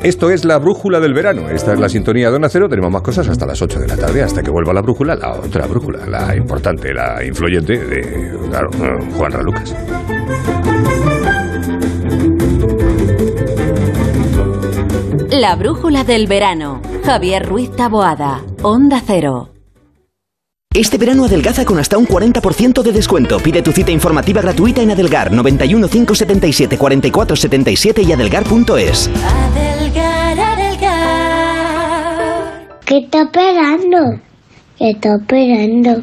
Esto es la brújula del verano. Esta es la sintonía de Onda Cero. Tenemos más cosas hasta las 8 de la tarde, hasta que vuelva la brújula, la otra brújula, la importante, la influyente de, claro, Juan Ralucas. La brújula del verano. Javier Ruiz Taboada. Onda Cero. Este verano adelgaza con hasta un 40% de descuento. Pide tu cita informativa gratuita en Adelgar 91 577 44 77 y adelgar.es. Adelgar, adelgar. ¿Qué está esperando? ¿Qué está esperando?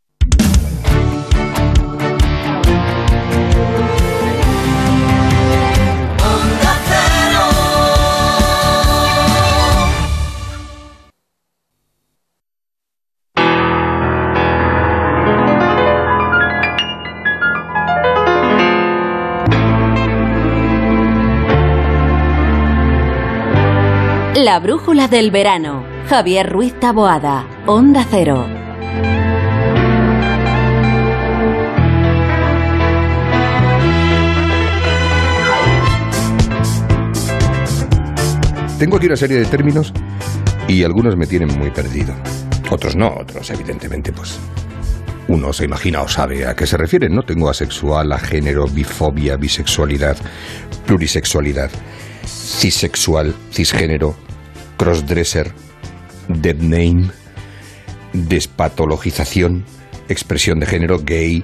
La brújula del verano. Javier Ruiz Taboada. Onda Cero. Tengo aquí una serie de términos y algunos me tienen muy perdido. Otros no, otros evidentemente pues uno se imagina o sabe a qué se refieren, ¿no? Tengo asexual, agénero, bifobia, bisexualidad, plurisexualidad, cisexual, cisgénero, crossdresser, dead name, despatologización, expresión de género, gay,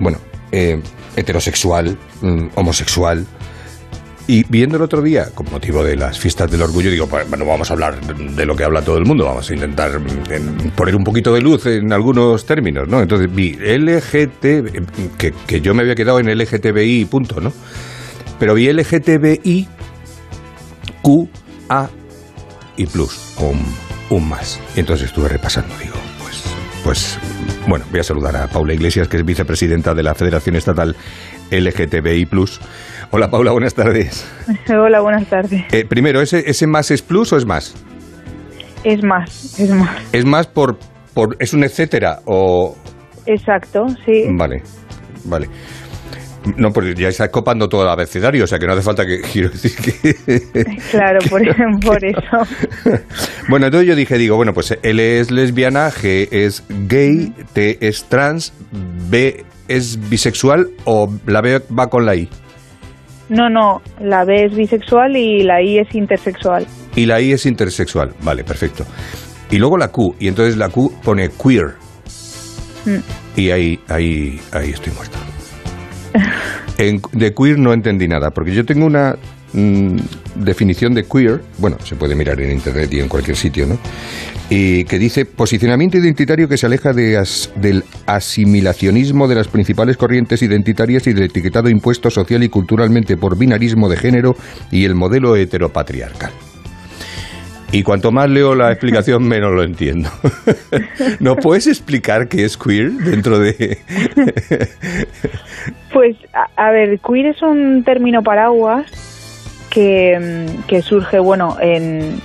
bueno, eh, heterosexual, mm, homosexual. Y viendo el otro día, con motivo de las fiestas del orgullo, digo, pues, bueno, vamos a hablar de lo que habla todo el mundo, vamos a intentar mm, poner un poquito de luz en algunos términos, ¿no? Entonces vi LGT, que, que yo me había quedado en LGTBI, punto, ¿no? Pero vi LGTBI, Q, A y plus, un, un más. Y entonces estuve repasando, digo, pues, pues, bueno, voy a saludar a Paula Iglesias, que es vicepresidenta de la Federación Estatal LGTBI plus. Hola Paula, buenas tardes. Hola, buenas tardes. Eh, primero, ¿ese, ¿ese más es plus o es más? Es más, es más. ¿Es más por, por es un etcétera o...? Exacto, sí. Vale, vale. No, pues ya está copando todo el abecedario, o sea que no hace falta que quiero decir que. Claro, por, por eso. bueno, entonces yo dije, digo, bueno, pues L es lesbiana, G es gay, T es trans, B es bisexual o la B va con la I. No, no, la B es bisexual y la I es intersexual. Y la I es intersexual, vale, perfecto. Y luego la Q, y entonces la Q pone queer. Mm. Y ahí, ahí, ahí estoy muerto. En, de queer no entendí nada, porque yo tengo una mm, definición de queer, bueno, se puede mirar en internet y en cualquier sitio, ¿no? Y que dice posicionamiento identitario que se aleja de as- del asimilacionismo de las principales corrientes identitarias y del etiquetado impuesto social y culturalmente por binarismo de género y el modelo heteropatriarcal. Y cuanto más leo la explicación, menos lo entiendo. ¿No puedes explicar qué es queer dentro de...? Pues, a, a ver, queer es un término paraguas que, mm, que surge, bueno, en,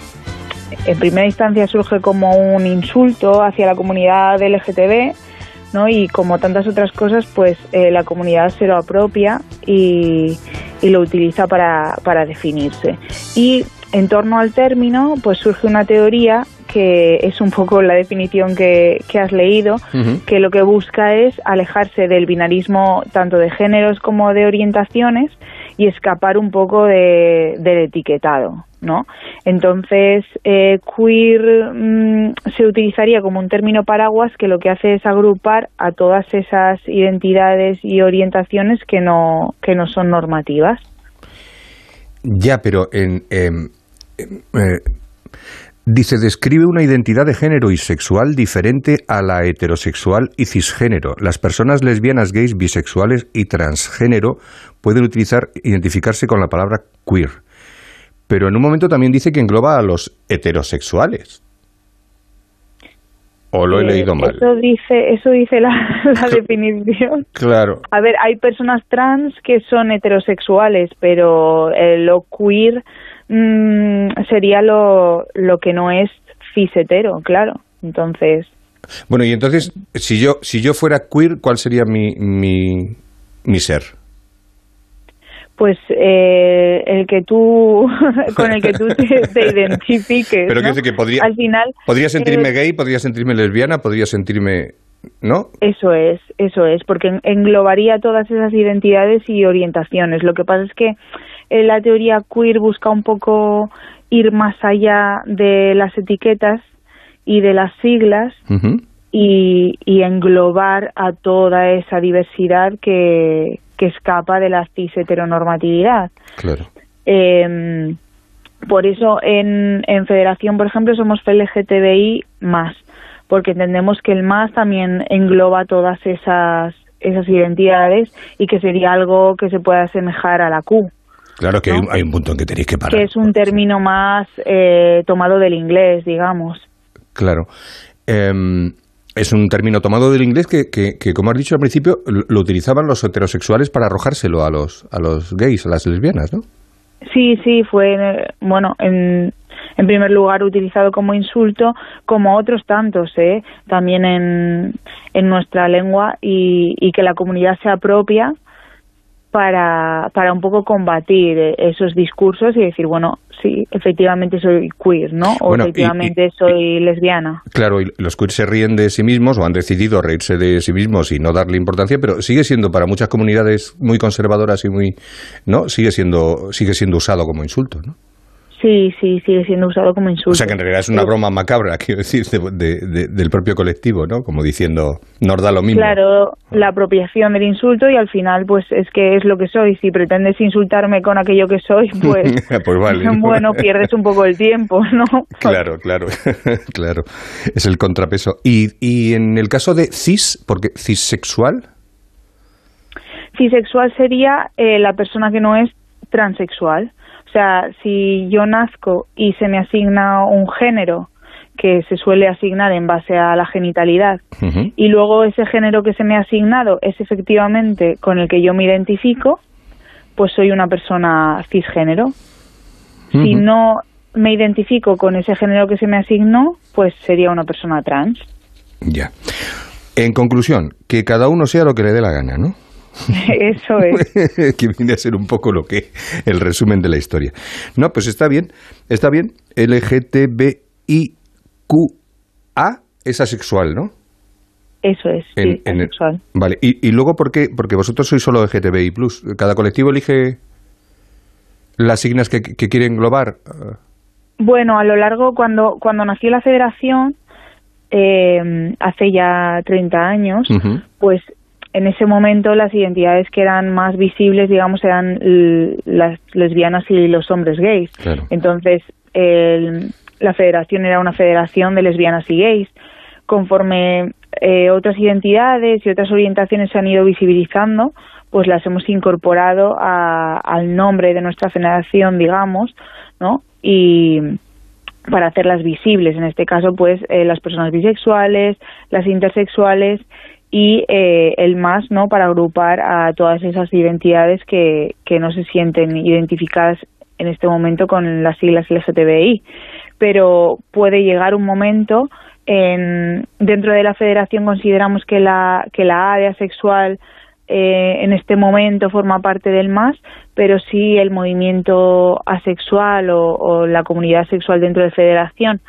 en primera instancia surge como un insulto hacia la comunidad LGTB, ¿no? Y como tantas otras cosas, pues eh, la comunidad se lo apropia y, y lo utiliza para, para definirse. Y en torno al término, pues surge una teoría que es un poco la definición que, que has leído, que lo que busca es alejarse del binarismo tanto de géneros como de orientaciones y escapar un poco de, del etiquetado, ¿no? Entonces, eh, queer mm, se utilizaría como un término paraguas que lo que hace es agrupar a todas esas identidades y orientaciones que no, que no son normativas. Ya, pero en... em, em, eh, dice, describe una identidad de género y sexual diferente a la heterosexual y cisgénero. Las personas lesbianas, gays, bisexuales y transgénero pueden utilizar, identificarse con la palabra queer. Pero en un momento también dice que engloba a los heterosexuales. ¿O lo he Eh, leído mal? Eso dice, eso dice la, la definición. Claro. A ver, hay personas trans que son heterosexuales, pero eh, lo queer mm, sería lo, lo que no es cis-hetero, claro. Entonces, Bueno, y entonces, si yo, si yo fuera queer, ¿cuál sería mi, mi, mi ser? pues eh, el que tú, con el que tú te, te identifiques, Pero ¿no? que, que podría, Al final... podría sentirme eh, gay, podría sentirme lesbiana, podría sentirme... ¿no? Eso es, eso es, porque englobaría todas esas identidades y orientaciones. Lo que pasa es que eh, la teoría queer busca un poco ir más allá de las etiquetas y de las siglas y, y, englobar a toda esa diversidad que, que escapa de la cis heteronormatividad. Claro. Eh, por eso en, en Federación, por ejemplo, somos LGTBI más, porque entendemos que el más también engloba todas esas, esas identidades y que sería algo que se pueda asemejar a la Q. Claro que hay, un, punto en que tenéis que parar. Que es un término más eh, tomado del inglés, digamos. Claro. Em, es un término tomado del inglés que, que, como has dicho al principio, lo utilizaban los heterosexuales para arrojárselo a los, a los gays, a las lesbianas, ¿no? Sí, sí, fue, bueno, en, en primer lugar utilizado como insulto, como otros tantos, ¿eh? también en, en nuestra lengua y, y que la comunidad se apropia para, para un poco combatir esos discursos y decir, bueno, sí, efectivamente soy queer, ¿no? O efectivamente soy lesbiana. Claro, y los queer se ríen de sí mismos o han decidido reírse de sí mismos y no darle importancia, pero sigue siendo para muchas comunidades muy conservadoras y muy, ¿no? Sigue siendo, sigue siendo usado como insulto, ¿no? Sí, sí, sigue siendo usado como insulto. O sea que en realidad es una broma macabra, quiero decir, de, del propio colectivo, ¿no? Como diciendo, nos da lo mismo. Claro, la apropiación del insulto y al final, pues es que es lo que soy. Si pretendes insultarme con aquello que soy, pues, pues vale. bueno, pierdes un poco el tiempo, ¿no? Claro, claro, claro. Es el contrapeso. Y, y en el caso de cis, porque cisexual. Cisexual sería eh, la persona que no es transexual. O sea, si yo nazco y se me asigna un género que se suele asignar en base a la genitalidad y luego ese género que se me ha asignado es efectivamente con el que yo me identifico, pues soy una persona cisgénero. Si no me identifico con ese género que se me asignó, pues sería una persona trans. Ya. En conclusión, que cada uno sea lo que le dé la gana, ¿no? Eso es. que viene a ser un poco lo que el resumen de la historia. No, pues está bien, está bien. LGTBIQA es asexual, ¿no? Eso es, sí, asexual. vale, ¿Y, ¿Y, luego por qué? Porque vosotros sois solo LGTBI+. ¿Cada colectivo elige las signas que, que quiere englobar? Bueno, a lo largo, cuando, cuando nació la federación, eh, hace ya 30 años, pues en ese momento las identidades que eran más visibles, digamos, eran las lesbianas y los hombres gays. Entonces, la federación era una federación de lesbianas y gays. Conforme eh, otras identidades y otras orientaciones se han ido visibilizando, pues las hemos incorporado al nombre de nuestra federación, digamos, ¿no? Y para hacerlas visibles, en este caso, pues eh, las personas bisexuales, las intersexuales y eh, el más no para agrupar a todas esas identidades que, que no se sienten identificadas en este momento con las siglas LGTBI pero puede llegar un momento en, dentro de la federación consideramos que la que la A de asexual eh, en este momento forma parte del MAS, pero si el movimiento asexual o, la comunidad sexual dentro de federación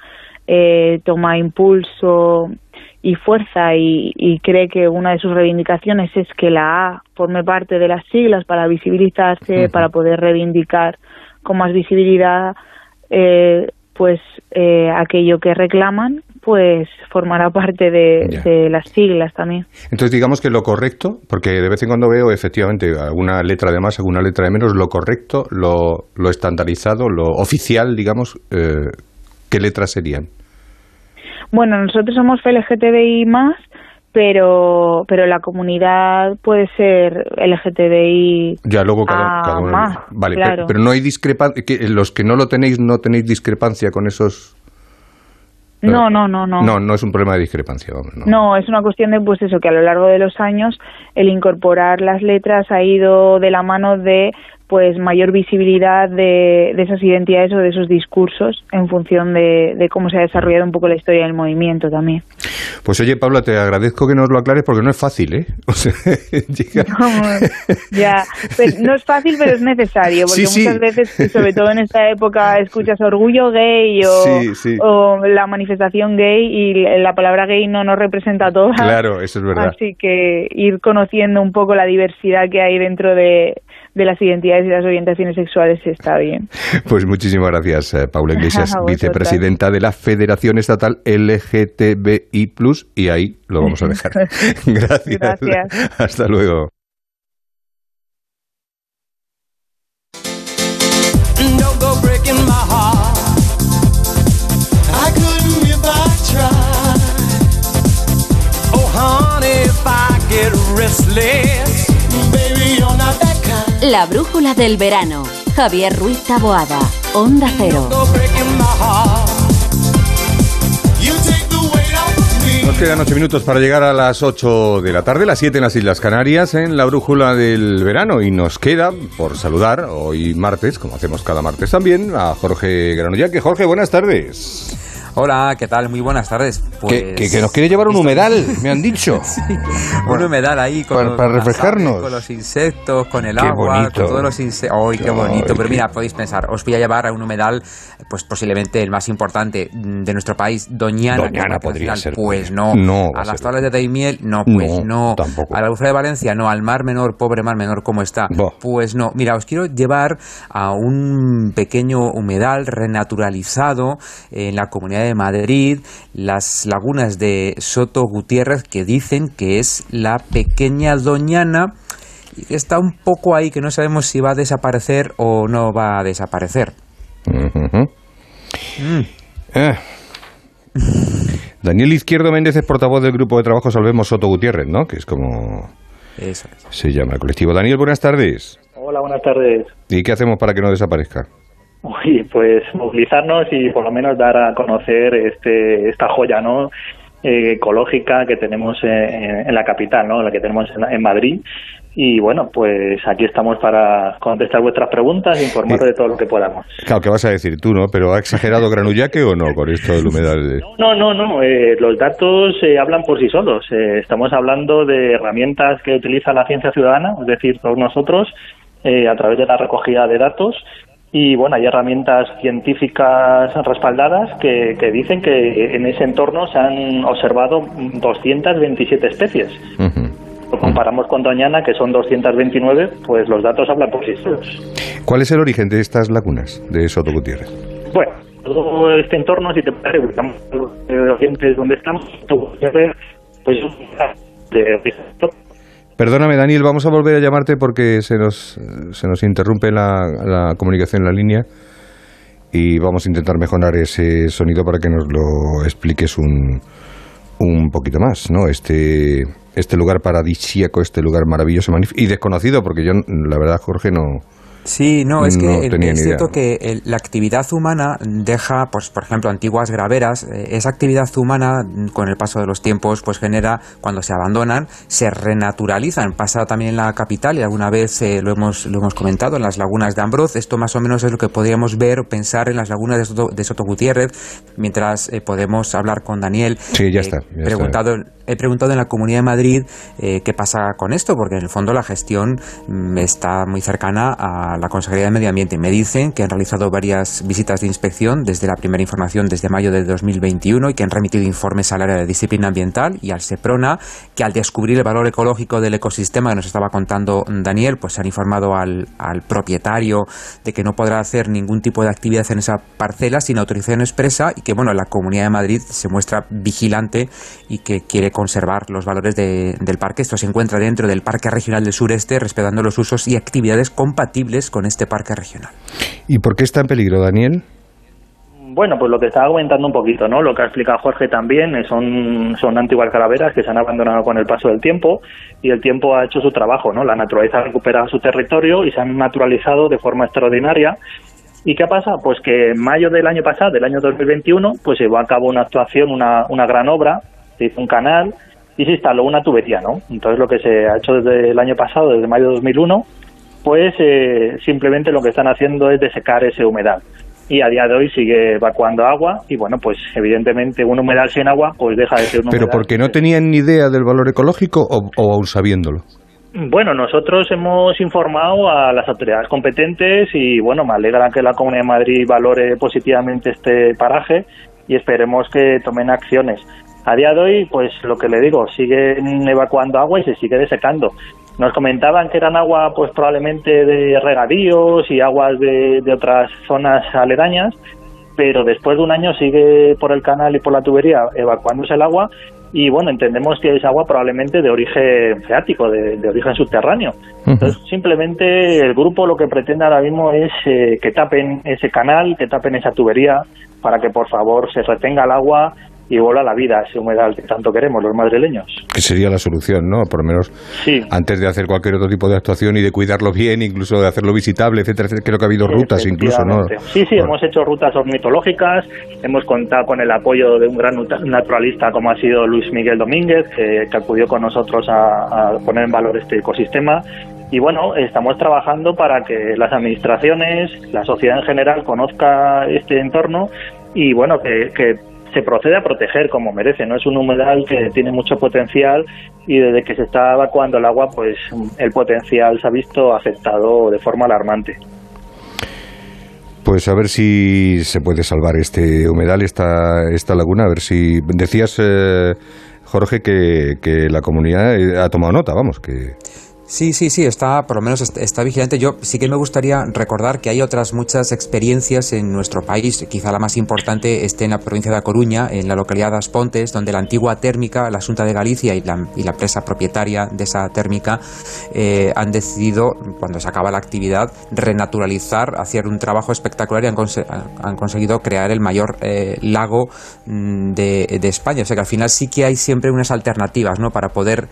eh, toma impulso y fuerza y, cree que una de sus reivindicaciones es que la A forme parte de las siglas para visibilizarse, para poder reivindicar con más visibilidad eh, pues eh, aquello que reclaman pues formará parte de, las siglas también. Entonces digamos que lo correcto, porque de vez en cuando veo efectivamente alguna letra de más, alguna letra de menos, lo correcto, lo, lo estandarizado, lo oficial, digamos, eh, ¿qué letras serían? Bueno, nosotros somos LGTBI más, pero pero la comunidad puede ser LGTBI ya luego cada, más, vale pero, no hay discrepancia los que no lo tenéis no tenéis discrepancia con esos no, no, no, no. No, no es un problema de discrepancia. no. no. es una cuestión de, pues eso, que a lo largo de los años el incorporar las letras ha ido de la mano de pues mayor visibilidad de, de, esas identidades o de esos discursos en función de, de, cómo se ha desarrollado un poco la historia del movimiento también. Pues oye, Paula, te agradezco que nos lo aclares porque no es fácil, ¿eh? O sea, no, ya, pues no es fácil, pero es necesario, porque sí, sí. muchas veces, sobre todo en esta época, escuchas orgullo gay o, sí, o, la manifestación gay y la palabra gay no nos representa todo. Claro, eso es verdad. Así que ir conociendo un poco la diversidad que hay dentro de, de las identidades y las orientaciones sexuales está bien. Pues muchísimas gracias, eh, Paula Iglesias, vicepresidenta de la Federación Estatal LGTBI+, y ahí lo vamos a dejar. gracias. gracias. Hasta luego. La brújula del verano. Javier Ruiz Taboada. Onda Cero. Nos quedan ocho minutos para llegar a las 8 de la tarde, las 7 en las Islas Canarias, en la brújula del verano. Y nos queda por saludar hoy martes, como hacemos cada martes también, a Jorge Granollaque. Jorge, buenas tardes. Hola, ¿qué tal? Muy buenas tardes. Pues, que, que, que, nos quiere llevar un humedal, me han dicho. sí, un humedal ahí con, para, para refrescarnos. Con los insectos, con el qué agua, bonito. con todos los insectos. ¡Ay, qué, bonito! Ay, Pero mira, podéis pensar, os voy a llevar a un humedal, pues posiblemente el más importante de nuestro país, Doñana. Doñana podría ser. Pues no. no a las tablas de Daimiel, no, pues no. no. Tampoco. A la Bufra de Valencia, no. Al Mar Menor, pobre Mar Menor, ¿cómo está? Bo. Pues no. Mira, os quiero llevar a un pequeño humedal renaturalizado en la Comunidad de Madrid las lagunas de Soto Gutiérrez que dicen que es la pequeña Doñana y que está un poco ahí que no sabemos si va a desaparecer o no va a desaparecer. Uh -huh. mm. eh. Daniel Izquierdo Méndez es portavoz del grupo de trabajo Salvemos Soto Gutiérrez, ¿no? Que es como Eso es. se llama el colectivo. Daniel, buenas tardes. Hola, buenas tardes. ¿Y qué hacemos para que no desaparezca? Uy, pues movilizarnos y por lo menos dar a conocer este, esta joya, ¿no? Eh, ecológica que tenemos en, en, la capital, ¿no? La que tenemos en, en, Madrid. Y bueno, pues aquí estamos para contestar vuestras preguntas e informar de todo lo que podamos. Claro, ¿qué vas a decir tú, no? ¿Pero ha exagerado Granullaque o no con esto del humedal? No, no, no. Eh, los datos eh, hablan por sí solos. Eh, estamos hablando de herramientas que utiliza la ciencia ciudadana, es decir, todos nosotros, a través de la recogida de datos y bueno, hay herramientas científicas respaldadas que, que, dicen que en ese entorno se han observado 227 especies. Uh -huh. Lo comparamos con Doñana, que son 229, pues los datos hablan por sí solos. ¿Cuál es el origen de estas lagunas de Soto Gutiérrez? Bueno, todo este entorno, si te parece, estamos en donde estamos, pues de Perdóname, Daniel, vamos a volver a llamarte porque se nos, se nos interrumpe la, la, comunicación en la línea y vamos a intentar mejorar ese sonido para que nos lo expliques un, un poquito más, ¿no? Este, este lugar paradisíaco, este lugar maravilloso y desconocido, porque yo, la verdad, Jorge, no, Sí, no, es que no el, es cierto que el, la actividad humana deja, pues, por ejemplo, antiguas graveras. Eh, esa actividad humana, con el paso de los tiempos, pues genera, cuando se abandonan, se renaturalizan. Pasa también en la capital y alguna vez eh, lo, hemos, lo hemos comentado en las lagunas de Ambroz. Esto más o menos es lo que podríamos ver o pensar en las lagunas de Soto, de Soto Gutiérrez, mientras eh, podemos hablar con Daniel. Sí, ya está. Ya preguntado, está. He preguntado en la Comunidad de Madrid qué pasa con esto, porque en el fondo la gestión mm, está muy cercana a la Consejería de Medio Ambiente. Me dicen que han realizado varias visitas de inspección desde la primera información desde mayo de 2021 y que han remitido informes al área de disciplina ambiental y al SEPRONA, que al descubrir el valor ecológico del ecosistema que nos estaba contando Daniel, pues han informado al, propietario de que no podrá hacer ningún tipo de actividad en esa parcela sin autorización expresa y que, bueno, la Comunidad de Madrid se muestra vigilante y que quiere conservar los valores de, del parque. Esto se encuentra dentro del Parque Regional del Sureste, respetando los usos y actividades compatibles con este parque regional. ¿Y por qué está en peligro, Daniel? Bueno, pues lo que estaba comentando un poquito, ¿no? Lo que ha explicado Jorge también eh, son, son antiguas calaveras que se han abandonado con el paso del tiempo y el tiempo ha hecho su trabajo, ¿no? La naturaleza ha recuperado su territorio y se han naturalizado de forma extraordinaria. ¿Y qué pasa? Pues que en mayo del año pasado, del año 2021, pues se llevó a cabo una actuación, una, una gran obra, se hizo un canal y se instaló una tubería, ¿no? Entonces lo que se ha hecho desde el año pasado, desde mayo de 2001, pues eh, simplemente lo que están haciendo es desecar ese humedal. Y a día de hoy sigue evacuando agua y bueno, pues evidentemente un humedal sin agua pues deja de ser un ¿Pero humedal. porque no tenían ni idea del valor ecológico o, o aún sabiéndolo? Bueno, nosotros hemos informado a las autoridades competentes y bueno, me alegra que la Comunidad de Madrid valore positivamente este paraje y esperemos que tomen acciones. A día de hoy, pues lo que le digo, siguen evacuando agua y se sigue desecando. Nos comentaban que eran agua, pues probablemente de regadíos y aguas de, de otras zonas aledañas, pero después de un año sigue por el canal y por la tubería evacuándose el agua y bueno, entendemos que es agua probablemente de origen freático, de, de origen subterráneo. Entonces, simplemente el grupo lo que pretende ahora mismo es eh, que tapen ese canal, que tapen esa tubería, para que por favor se retenga el agua y vuelva a la vida ese humedal que tanto queremos los madrileños. Que sería la solución, ¿no? Por lo menos Sí. antes de hacer cualquier otro tipo de actuación y de cuidarlo bien, incluso de hacerlo visitable, etcétera, etcétera. Creo que ha habido rutas incluso, ¿no? Sí, sí, hemos hecho rutas ornitológicas, hemos contado con el apoyo de un gran nat- naturalista como ha sido Luis Miguel Domínguez, que, que acudió con nosotros a, a poner en valor este ecosistema. Y bueno, estamos trabajando para que las administraciones, la sociedad en general conozca este entorno y bueno, que, que se procede a proteger como merece. No es un humedal que tiene mucho potencial y desde que se está evacuando el agua, pues el potencial se ha visto afectado de forma alarmante. Pues a ver si se puede salvar este humedal, esta, esta laguna, a ver si... Decías, eh, Jorge, que, que la comunidad eh, ha tomado nota, vamos, que... Sí, sí, sí, está, por lo menos est- está vigilante. Yo sí que me gustaría recordar que hay otras muchas experiencias en nuestro país. Quizá la más importante esté en la provincia de A Coruña, en la localidad de As Pontes, donde la antigua térmica, la Junta de Galicia y la, y la empresa propietaria de esa térmica eh, han decidido, cuando se acaba la actividad, renaturalizar, hacer un trabajo espectacular y han, han conseguido crear el mayor eh, lago mm, de, de España. O sea que al final sí que hay siempre unas alternativas ¿no? para poder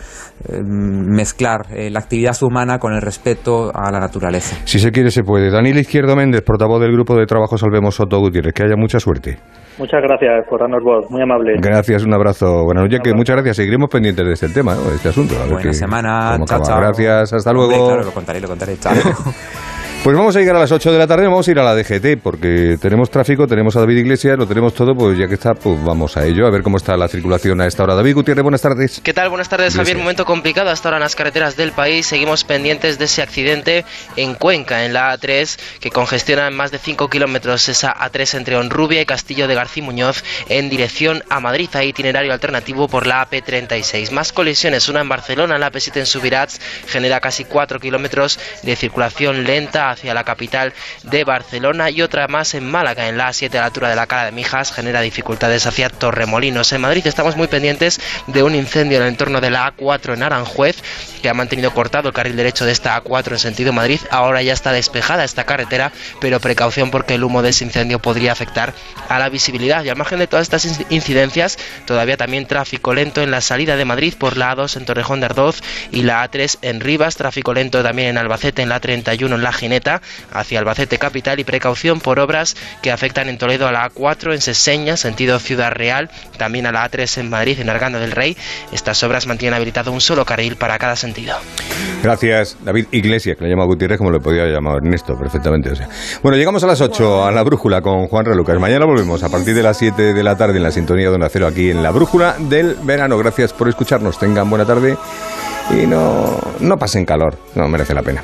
eh, mezclar eh, la actividad humana con el respeto a la naturaleza. Si se quiere, se puede. Daniel Izquierdo Méndez, portavoz del grupo de trabajo Salvemos Soto Gutiérrez, que haya mucha suerte. Muchas gracias por darnos voz, muy amable. Gracias, un abrazo. Bueno, oye, que muchas gracias. Seguiremos pendientes de este tema, ¿no? de este asunto. A ver Buena semana, chao, chao. Gracias, hasta Hombre, luego. claro, lo contaré, lo contaré. Chao. Pues vamos a llegar a las 8 de la tarde, vamos a ir a la DGT, porque tenemos tráfico, tenemos a David Iglesias, lo tenemos todo, pues ya que está, pues vamos a ello, a ver cómo está la circulación a esta hora. David Gutiérrez, buenas tardes. ¿Qué tal? Buenas tardes, Javier. Momento complicado hasta ahora en las carreteras del país. Seguimos pendientes de ese accidente en Cuenca, en la A3, que congestiona en más de 5 kilómetros esa A3 entre Honrubia y Castillo de García Muñoz en dirección a Madrid. Hay itinerario alternativo por la AP36. Más colisiones, una en Barcelona, en la AP7 en Subirats, genera casi 4 kilómetros de circulación lenta hacia la capital de Barcelona y otra más en Málaga, en la A7 a la altura de la Cala de Mijas, genera dificultades hacia Torremolinos. En Madrid estamos muy pendientes de un incendio en el entorno de la A4 en Aranjuez, que ha mantenido cortado el carril derecho de esta A4 en sentido Madrid. Ahora ya está despejada esta carretera, pero precaución porque el humo de ese incendio podría afectar a la visibilidad. Y al margen de todas estas inc- incidencias, todavía también tráfico lento en la salida de Madrid por la A2 en Torrejón de Ardoz y la A3 en Rivas, tráfico lento también en Albacete, en la 31 en La Gineta, hacia Albacete Capital y precaución por obras que afectan en Toledo a la A4 en Seseña, sentido Ciudad Real, también a la A3 en Madrid, en Arganda del Rey. Estas obras mantienen habilitado un solo carril para cada sentido. Gracias, David Iglesias, que le llama Gutiérrez como le podía llamar Ernesto, perfectamente. o sea. Bueno, llegamos a las 8 a la brújula con Juan Relucas. Mañana volvemos a partir de las 7 de la tarde en la sintonía de Onda Cero aquí en la brújula del verano. Gracias por escucharnos, tengan buena tarde y no, no pasen calor, no merece la pena.